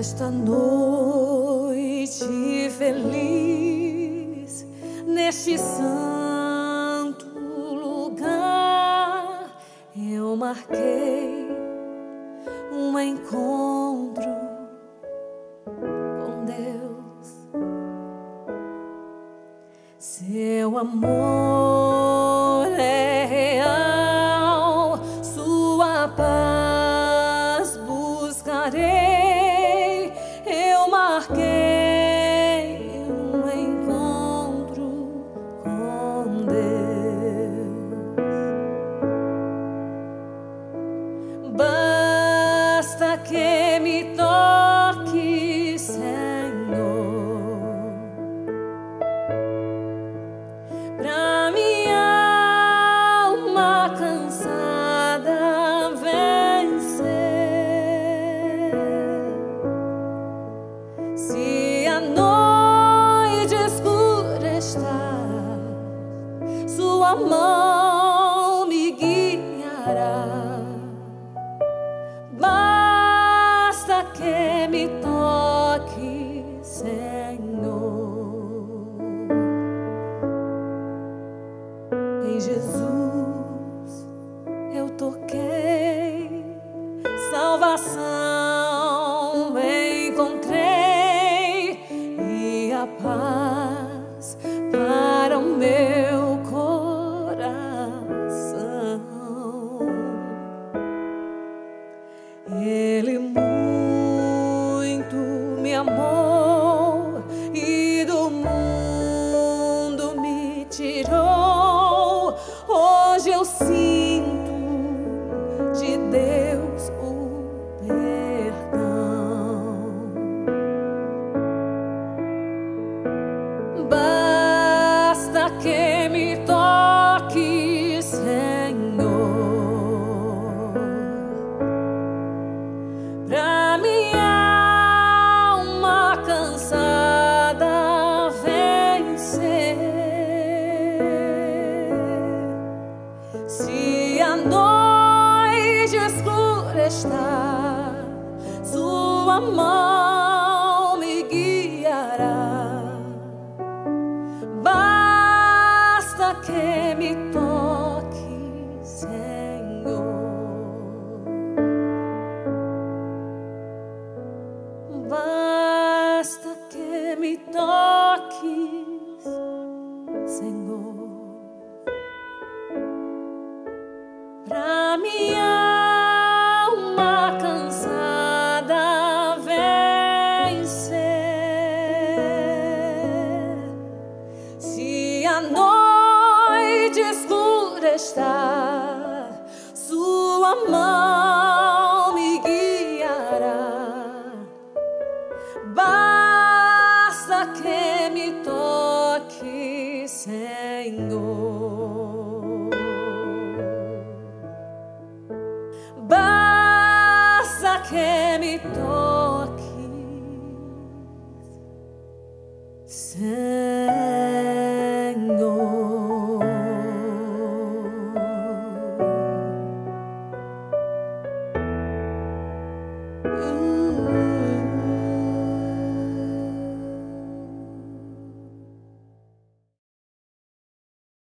Nesta noite feliz, neste santo lugar, eu marquei um encontro com Deus. Seu amor é real, sua paz que me toque, Senhor, pra minha alma cansada vencer. Se a noite escura está, Sua mão Jesus eu toquei, salvação encontrei e a paz para o meu coração. Ele muito me amou está, Sua mão a noite escura está, Sua mão me guiará. Basta que me toque, Senhor. Basta que me toque.